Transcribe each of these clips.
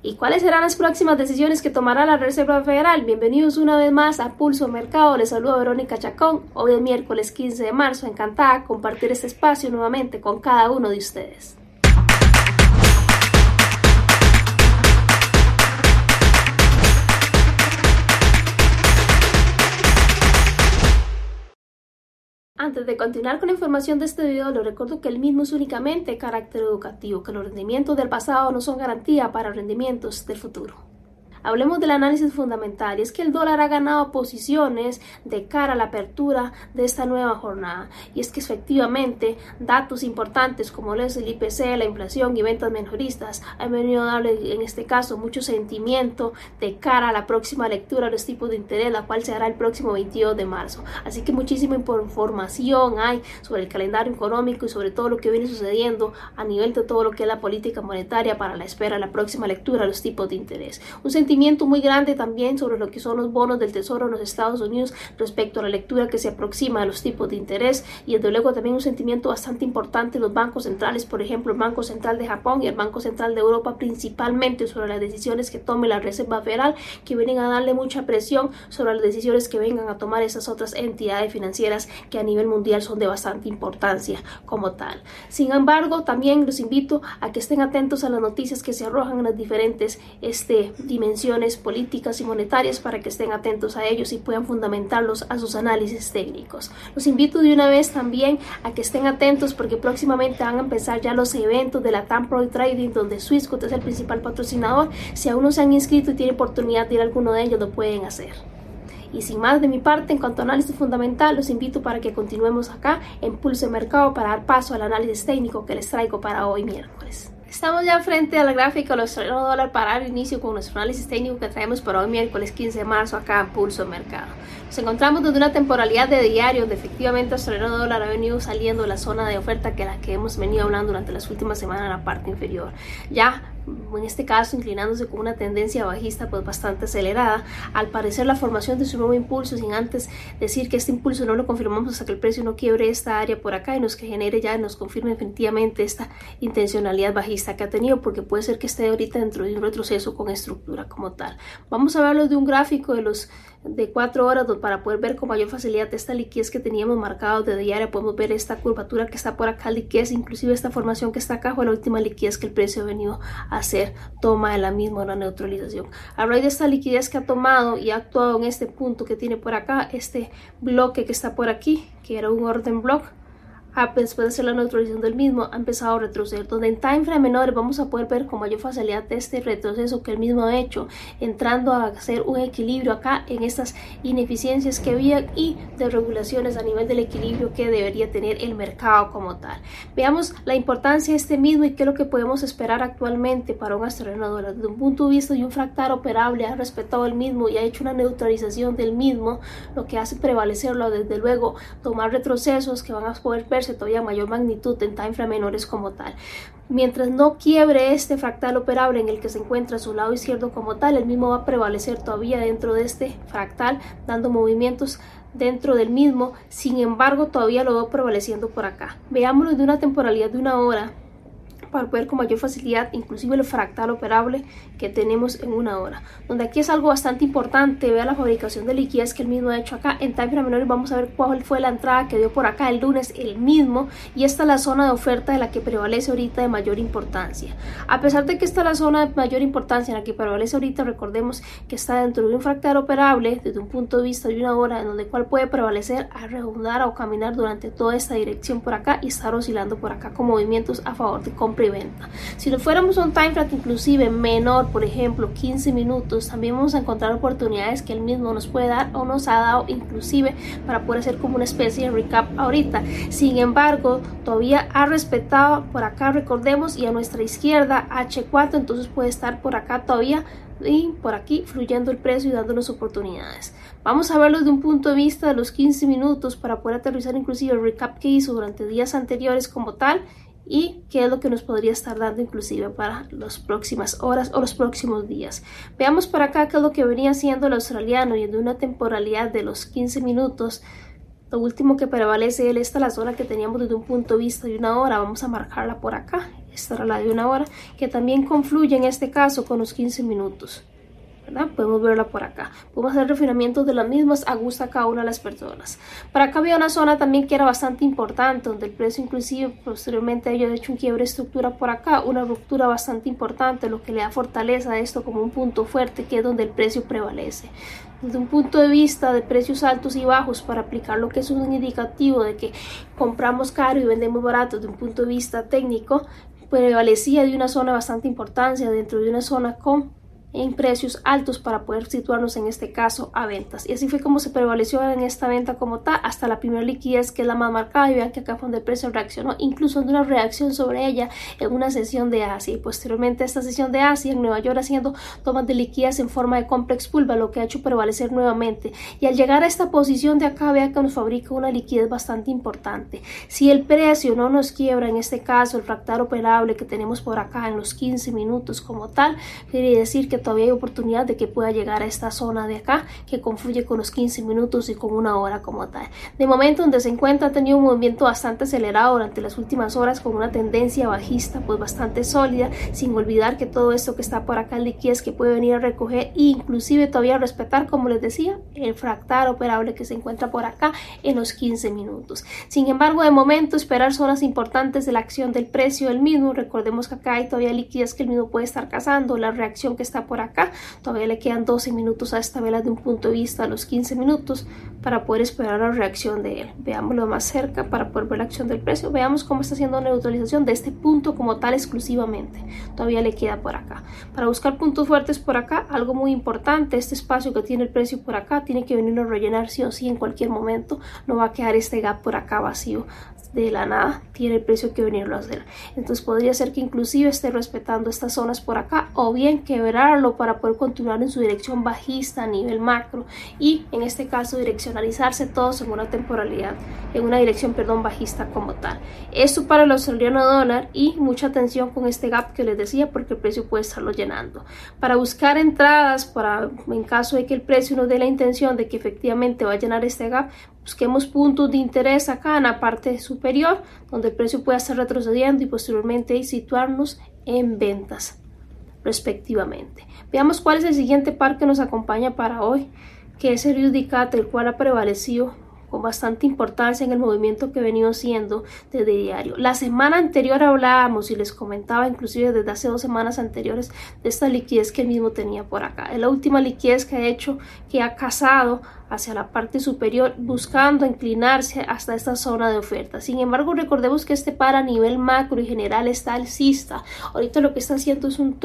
¿Y cuáles serán las próximas decisiones que tomará la Reserva Federal? Bienvenidos una vez más a Pulso Mercado. Les saluda Verónica Chacón. Hoy es miércoles 15 de marzo. Encantada de compartir este espacio nuevamente con cada uno de ustedes. Antes de continuar con la información de este video, les recuerdo que el mismo es únicamente carácter educativo, que los rendimientos del pasado no son garantía para rendimientos del futuro. Hablemos del análisis fundamental y es que el dólar ha ganado posiciones de cara a la apertura de esta nueva jornada y es que efectivamente datos importantes como el IPC, la inflación y ventas menoristas han venido a darle en este caso mucho sentimiento de cara a la próxima lectura de los tipos de interés la cual se hará el próximo 22 de marzo. Así que muchísima información hay sobre el calendario económico y sobre todo lo que viene sucediendo a nivel de todo lo que es la política monetaria para la espera de la próxima lectura de los tipos de interés. Un sentimiento muy grande también sobre lo que son los bonos del Tesoro en los Estados Unidos respecto a la lectura que se aproxima a los tipos de interés y desde luego también un sentimiento bastante importante en los bancos centrales, por ejemplo el Banco Central de Japón y el Banco Central de Europa principalmente sobre las decisiones que tome la Reserva Federal que vienen a darle mucha presión sobre las decisiones que vengan a tomar esas otras entidades financieras que a nivel mundial son de bastante importancia como tal. Sin embargo, también los invito a que estén atentos a las noticias que se arrojan en las diferentes este, dimensiones políticas y monetarias para que estén atentos a ellos y puedan fundamentarlos a sus análisis técnicos. Los invito de una vez también a que estén atentos porque próximamente van a empezar ya los eventos de la TAM Pro Trading donde Swissquote es el principal patrocinador. Si aún no se han inscrito y tienen oportunidad de ir a alguno de ellos, lo pueden hacer. Y sin más de mi parte, en cuanto a análisis fundamental, los invito para que continuemos acá en Pulso de Mercado para dar paso al análisis técnico que les traigo para hoy miércoles. Estamos ya frente a la gráfica de los dólar para el inicio con nuestro análisis técnico que traemos para hoy miércoles 15 de marzo acá en Pulso Mercado. Nos encontramos desde una temporalidad de diario donde efectivamente el dólar ha venido saliendo de la zona de oferta que la que hemos venido hablando durante las últimas semanas en la parte inferior. Ya en este caso inclinándose con una tendencia bajista pues bastante acelerada. Al parecer la formación de su nuevo impulso, sin antes decir que este impulso no lo confirmamos hasta que el precio no quiebre esta área por acá y nos que genere ya, nos confirme definitivamente esta intencionalidad bajista que ha tenido, porque puede ser que esté ahorita dentro de un retroceso con estructura como tal. Vamos a verlo de un gráfico de los de 4 horas para poder ver con mayor facilidad esta liquidez que teníamos marcado de diaria. Podemos ver esta curvatura que está por acá, liquidez, inclusive esta formación que está acá fue la última liquidez que el precio ha venido a hacer, toma de la misma la neutralización. A raíz de esta liquidez que ha tomado y ha actuado en este punto que tiene por acá, este bloque que está por aquí, que era un orden block, después de hacer la neutralización del mismo, ha empezado a retroceder. Donde en time frame menores vamos a poder ver con mayor facilidad este retroceso que el mismo ha hecho, entrando a hacer un equilibrio acá en estas ineficiencias que había y de regulaciones a nivel del equilibrio que debería tener el mercado como tal. Veamos la importancia de este mismo y qué es lo que podemos esperar actualmente para un dólar. Desde un punto de vista de un fractal operable, ha respetado el mismo y ha hecho una neutralización del mismo, lo que hace prevalecerlo desde luego tomar retrocesos que van a poder verse todavía mayor magnitud en timeframe menores como tal. Mientras no quiebre este fractal operable en el que se encuentra su lado izquierdo como tal, el mismo va a prevalecer todavía dentro de este fractal, dando movimientos dentro del mismo. Sin embargo, todavía lo veo prevaleciendo por acá. Veámoslo de una temporalidad de una hora para poder con mayor facilidad, inclusive el fractal operable que tenemos en una hora. Donde aquí es algo bastante importante, vea la fabricación de liquidez que el mismo ha hecho acá en time menor y vamos a ver cuál fue la entrada que dio por acá el lunes, el mismo, y esta es la zona de oferta de la que prevalece ahorita de mayor importancia. A pesar de que esta es la zona de mayor importancia en la que prevalece ahorita, recordemos que está dentro de un fractal operable desde un punto de vista de una hora en donde cual puede prevalecer a redundar o caminar durante toda esta dirección por acá y estar oscilando por acá con movimientos a favor de compra Si lo fuéramos a un time frame inclusive menor, por ejemplo 15 minutos, también vamos a encontrar oportunidades que él mismo nos puede dar o nos ha dado inclusive para poder hacer como una especie de recap ahorita. Sin embargo, todavía ha respetado por acá, recordemos, y a nuestra izquierda H4, entonces puede estar por acá todavía y por aquí fluyendo el precio y dándonos oportunidades. Vamos a verlo desde un punto de vista de los 15 minutos para poder aterrizar inclusive el recap que hizo durante días anteriores como tal y qué es lo que nos podría estar dando inclusive para las próximas horas o los próximos días. Veamos por acá qué es lo que venía haciendo el australiano y en una temporalidad de los 15 minutos. Lo último que prevalece él, esta es la zona que teníamos desde un punto de vista de una hora, vamos a marcarla por acá esta era la de una hora, que también confluye en este caso con los 15 minutos. Podemos verla por acá. Podemos hacer refinamientos de las mismas a gusto cada una de las personas. Para acá había una zona también que era bastante importante, donde el precio inclusive posteriormente ellos hecho un quiebre de estructura por acá, una ruptura bastante importante, lo que le da fortaleza a esto como un punto fuerte, que es donde el precio prevalece. Desde un punto de vista de precios altos y bajos, para aplicar lo que es un indicativo de que compramos caro y vendemos barato desde un punto de vista técnico, prevalecía de una zona bastante importancia dentro de una zona con en precios altos para poder situarnos en este caso a ventas. Y así fue como se prevaleció en esta venta como tal hasta la primera liquidez que es la más marcada y vean que acá fue donde el precio reaccionó, incluso en una reacción sobre ella en una sesión de Asia y posteriormente esta sesión de Asia en Nueva York haciendo tomas de liquidez en forma de complex pulva, lo que ha hecho prevalecer nuevamente. Y al llegar a esta posición de acá, vean que nos fabrica una liquidez bastante importante. Si el precio no nos quiebra, en este caso el fractal operable que tenemos por acá en los 15 minutos como tal, quiere decir todavía hay oportunidad de que pueda llegar a esta zona de acá que confluye con los 15 minutos y con una hora como tal. De momento donde se encuentra ha tenido un movimiento bastante acelerado durante las últimas horas con una tendencia bajista pues bastante sólida sin olvidar que todo esto que está por acá en liquidez que puede venir a recoger e inclusive todavía respetar como les decía el fractal operable que se encuentra por acá en los 15 minutos. Sin embargo de momento esperar zonas importantes de la acción del precio del mismo recordemos que acá hay todavía liquidez que el mismo puede estar cazando la reacción que está por acá. Todavía le quedan 12 minutos a esta vela de un punto de vista a los 15 minutos para poder esperar la reacción de él. Veámoslo más cerca para poder ver la acción del precio. Veamos cómo está haciendo neutralización de este punto como tal exclusivamente. Todavía le queda por acá. Para buscar puntos fuertes por acá, algo muy importante, este espacio que tiene el precio por acá tiene que venirlo a rellenar sí o sí en cualquier momento. No va a quedar este gap por acá vacío de la nada tiene el precio que venirlo a hacer. Entonces podría ser que inclusive esté respetando estas zonas por acá o bien quebrarlo para poder continuar en su dirección bajista a nivel macro y en este caso direccionalizarse todos en una temporalidad en una dirección perdón bajista como tal. Esto para el australiano dólar y mucha atención con este gap que les decía porque el precio puede estarlo llenando. Para buscar entradas para en caso de que el precio nos dé la intención de que efectivamente va a llenar este gap Busquemos puntos de interés acá en la parte superior, donde el precio pueda estar retrocediendo y posteriormente situarnos en ventas respectivamente. Veamos cuál es el siguiente par que nos acompaña para hoy, que es el UDCAT, el cual ha prevalecido con bastante importancia en el movimiento que he venido siendo desde diario. La semana anterior hablábamos y les comentaba inclusive desde hace dos semanas anteriores de esta liquidez que el mismo tenía por acá. Es la última liquidez que ha hecho que ha casado hacia la parte superior buscando inclinarse hasta esta zona de oferta. Sin embargo, recordemos que este par a nivel macro y general está alcista. Ahorita lo que está haciendo es un,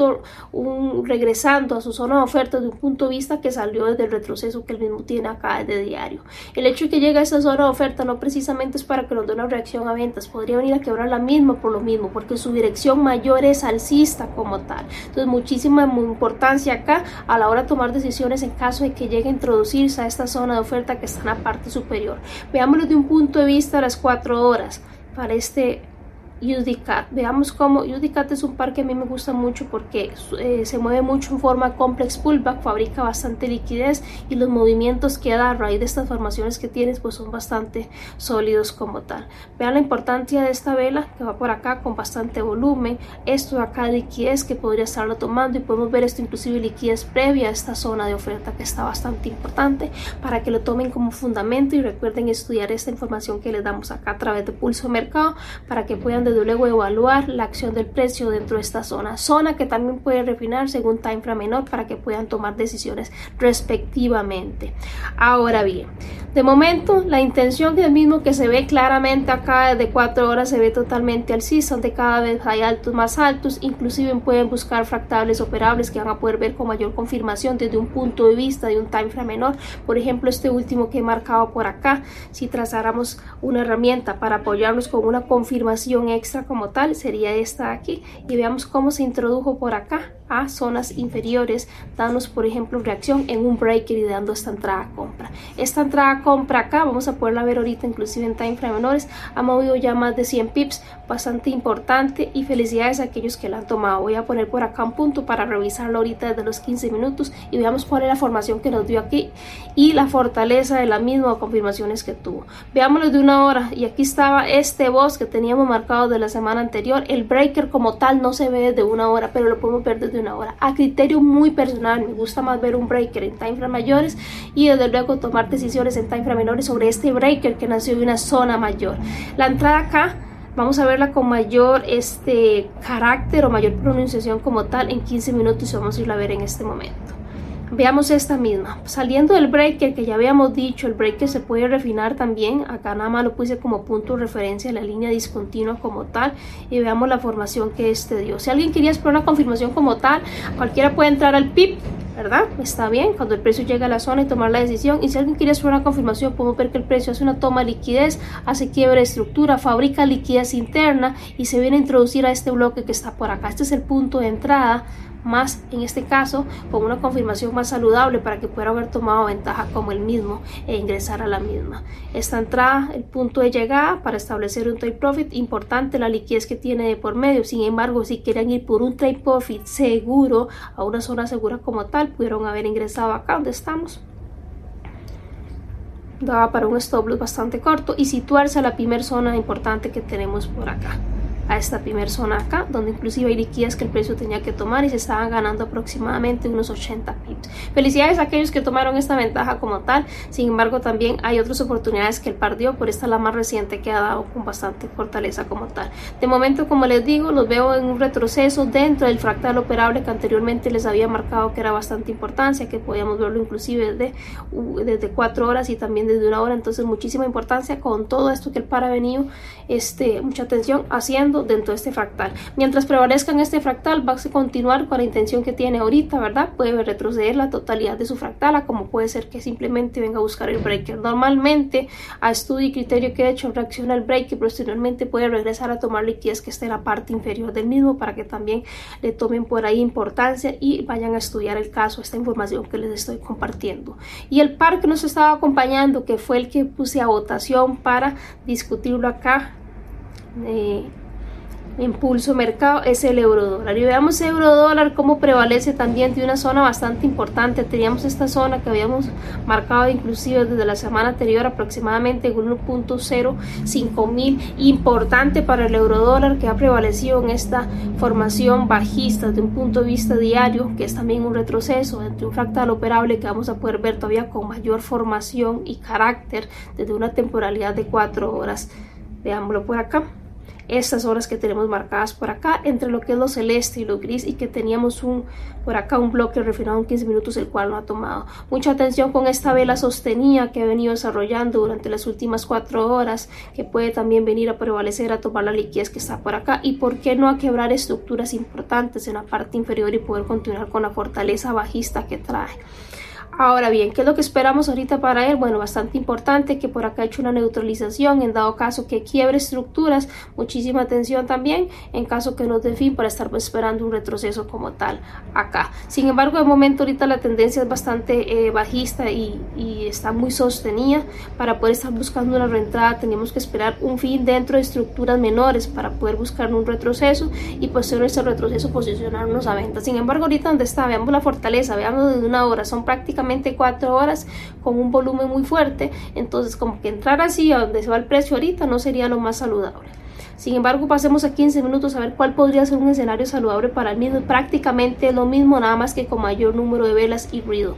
un regresando a su zona de oferta de un punto de vista que salió desde el retroceso que el mismo tiene acá de diario. El hecho de que llegue a esa zona de oferta no precisamente es para que nos dé una reacción a ventas, podría venir a quebrar la misma por lo mismo, porque su dirección mayor es alcista como tal. Entonces, muchísima importancia acá a la hora de tomar decisiones en caso de que llegue a introducirse a esta zona de oferta que está en la parte superior. Veámoslo de un punto de vista a las 4 horas para este UDCAT. Veamos cómo UDCAT es un par que a mí me gusta mucho porque eh, se mueve mucho en forma complex pullback, fabrica bastante liquidez y los movimientos que da a raíz de estas formaciones que tienes pues son bastante sólidos como tal. Vean la importancia de esta vela que va por acá con bastante volumen. Esto de acá liquidez que podría estarlo tomando y podemos ver esto inclusive liquidez previa a esta zona de oferta que está bastante importante para que lo tomen como fundamento y recuerden estudiar esta información que les damos acá a través de Pulso Mercado para que puedan desde luego evaluar la acción del precio dentro de esta zona, zona que también puede refinar según time frame menor para que puedan tomar decisiones respectivamente. Ahora bien, de momento la intención del mismo que se ve claramente acá de 4 horas se ve totalmente alcista, donde cada vez hay altos más altos, inclusive pueden buscar fractales operables que van a poder ver con mayor confirmación desde un punto de vista de un time frame menor, por ejemplo este último que he marcado por acá, si trazáramos una herramienta para apoyarnos con una confirmación extra como tal sería esta aquí. Y veamos cómo se introdujo por acá a zonas inferiores dándonos por ejemplo reacción en un breaker y dando esta entrada a compra. Esta entrada a compra acá vamos a poderla ver ahorita inclusive en time frame menores ha movido ya más de 100 pips bastante importante y felicidades a aquellos que la han tomado. Voy a poner por acá un punto para revisarlo ahorita desde los 15 minutos y veamos cuál es la formación que nos dio aquí y la fortaleza de la misma confirmaciones que tuvo. Veámoslo de una hora y aquí estaba este boss que teníamos marcado de la semana anterior. El breaker como tal no se ve desde una hora, pero lo podemos ver desde una hora. A criterio muy personal, me gusta más ver un breaker en time mayores y desde luego tomar decisiones en time menores sobre este breaker que nació de una zona mayor. La entrada acá vamos a verla con mayor este carácter o mayor pronunciación como tal en 15 minutos y vamos a irla a ver en este momento. Veamos esta misma. Saliendo del breaker que ya habíamos dicho, el breaker se puede refinar también. Acá nada más lo puse como punto de referencia la línea discontinua como tal. Y veamos la formación que este dio. Si alguien quería explorar una confirmación como tal, cualquiera puede entrar al PIP ¿verdad? Está bien, cuando el precio llega a la zona y tomar la decisión. Y si alguien quiere hacer una confirmación, podemos ver que el precio hace una toma de liquidez, hace quiebre de estructura, fabrica liquidez interna y se viene a introducir a este bloque que está por acá. Este es el punto de entrada más en este caso con una confirmación más saludable para que pueda haber tomado ventaja como el mismo e ingresar a la misma. Esta entrada, el punto de llegada para establecer un trade profit, importante la liquidez que tiene de por medio. Sin embargo, si quieren ir por un trade profit seguro a una zona segura como tal, pudieron haber ingresado acá donde estamos daba para un stop loss bastante corto y situarse a la primera zona importante que tenemos por acá a esta primera zona acá, donde inclusive hay liquidez que el precio tenía que tomar y se estaban ganando aproximadamente unos 80 pips. Felicidades a aquellos que tomaron esta ventaja como tal, sin embargo también hay otras oportunidades que el par dio, por esta la más reciente que ha dado con bastante fortaleza como tal. De momento, como les digo, los veo en un retroceso dentro del fractal operable que anteriormente les había marcado que era bastante importancia, que podíamos verlo inclusive desde, desde 4 horas y también desde una hora, entonces muchísima importancia con todo esto que el par ha venido, este, mucha atención haciendo dentro de este fractal. Mientras prevalezca en este fractal, va a continuar con la intención que tiene ahorita, ¿verdad? Puede retroceder la totalidad de su fractal, como puede ser que simplemente venga a buscar el breaker. Normalmente, a estudio y criterio que he hecho, reacciona el breaker, posteriormente puede regresar a tomar liquidez que esté en la parte inferior del mismo para que también le tomen por ahí importancia y vayan a estudiar el caso, esta información que les estoy compartiendo. Y el par que nos estaba acompañando, que fue el que puse a votación para discutirlo acá. Eh, impulso mercado es el euro dólar y veamos euro dólar como prevalece también de una zona bastante importante. Teníamos esta zona que habíamos marcado inclusive desde la semana anterior aproximadamente en 1.05 mil. Importante para el euro dólar que ha prevalecido en esta formación bajista desde un punto de vista diario que es también un retroceso entre un fractal operable que vamos a poder ver todavía con mayor formación y carácter desde una temporalidad de 4 horas. Veámoslo por acá estas horas que tenemos marcadas por acá entre lo que es lo celeste y lo gris y que teníamos un por acá un bloque refinado en 15 minutos el cual no ha tomado. Mucha atención con esta vela sostenida que ha venido desarrollando durante las últimas cuatro horas que puede también venir a prevalecer a tomar la liquidez que está por acá. Y por qué no a quebrar estructuras importantes en la parte inferior y poder continuar con la fortaleza bajista que trae Ahora bien, ¿qué es lo que esperamos ahorita para él? Bueno, bastante importante que por acá ha hecho una neutralización en dado caso que quiebre estructuras, muchísima atención también en caso que nos dé fin para estar esperando un retroceso como tal acá. Sin embargo, de momento ahorita la tendencia es bastante eh, bajista y, está muy sostenida. Para poder estar buscando una reentrada tenemos que esperar un fin dentro de estructuras menores para poder buscar un retroceso y posterior a ese retroceso posicionarnos a venta. Sin embargo, ahorita donde está, veamos la fortaleza, veamos desde una hora, son prácticamente cuatro horas con un volumen muy fuerte, entonces como que entrar así a donde se va el precio ahorita no sería lo más saludable. Sin embargo, pasemos a 15 minutos a ver cuál podría ser un escenario saludable para el mismo. Prácticamente lo mismo, nada más que con mayor número de velas y ruido.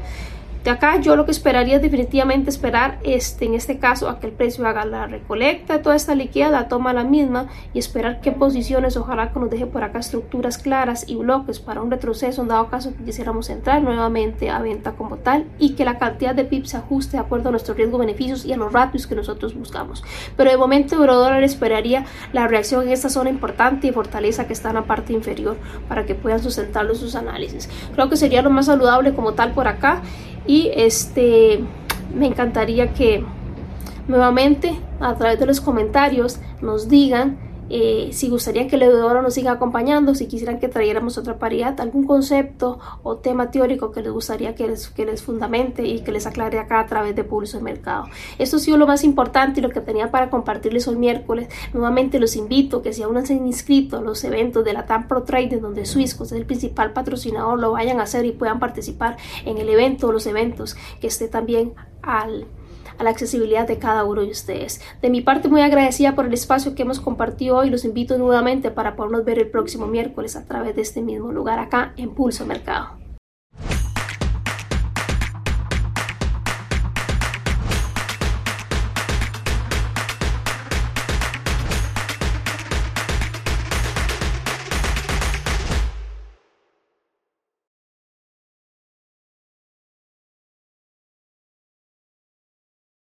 De acá yo lo que esperaría es definitivamente esperar este, en este caso a que el precio haga la recolecta toda esta liquidez, la toma la misma y esperar qué posiciones, ojalá que nos deje por acá estructuras claras y bloques para un retroceso en dado caso que quisiéramos entrar nuevamente a venta como tal y que la cantidad de pips se ajuste de acuerdo a nuestros riesgos beneficios y a los ratios que nosotros buscamos. Pero de momento Eurodólar esperaría la reacción en esta zona importante y fortaleza que está en la parte inferior para que puedan sustentarlo sus análisis. Creo que sería lo más saludable como tal por acá y este me encantaría que nuevamente a través de los comentarios nos digan eh, si gustaría que el Eudoro nos siga acompañando, si quisieran que trayéramos otra paridad, algún concepto o tema teórico que les gustaría que les, que les fundamente y que les aclare acá a través de Pulso de Mercado. Esto ha sido lo más importante y lo que tenía para compartirles hoy miércoles. Nuevamente los invito que si aún no se han inscrito a los eventos de la TAM Pro Trading, donde Swissco es el principal patrocinador, lo vayan a hacer y puedan participar en el evento o los eventos que esté también al a la accesibilidad de cada uno de ustedes. De mi parte, muy agradecida por el espacio que hemos compartido hoy. Los invito nuevamente para podernos ver el próximo miércoles a través de este mismo lugar acá en Pulso Mercado.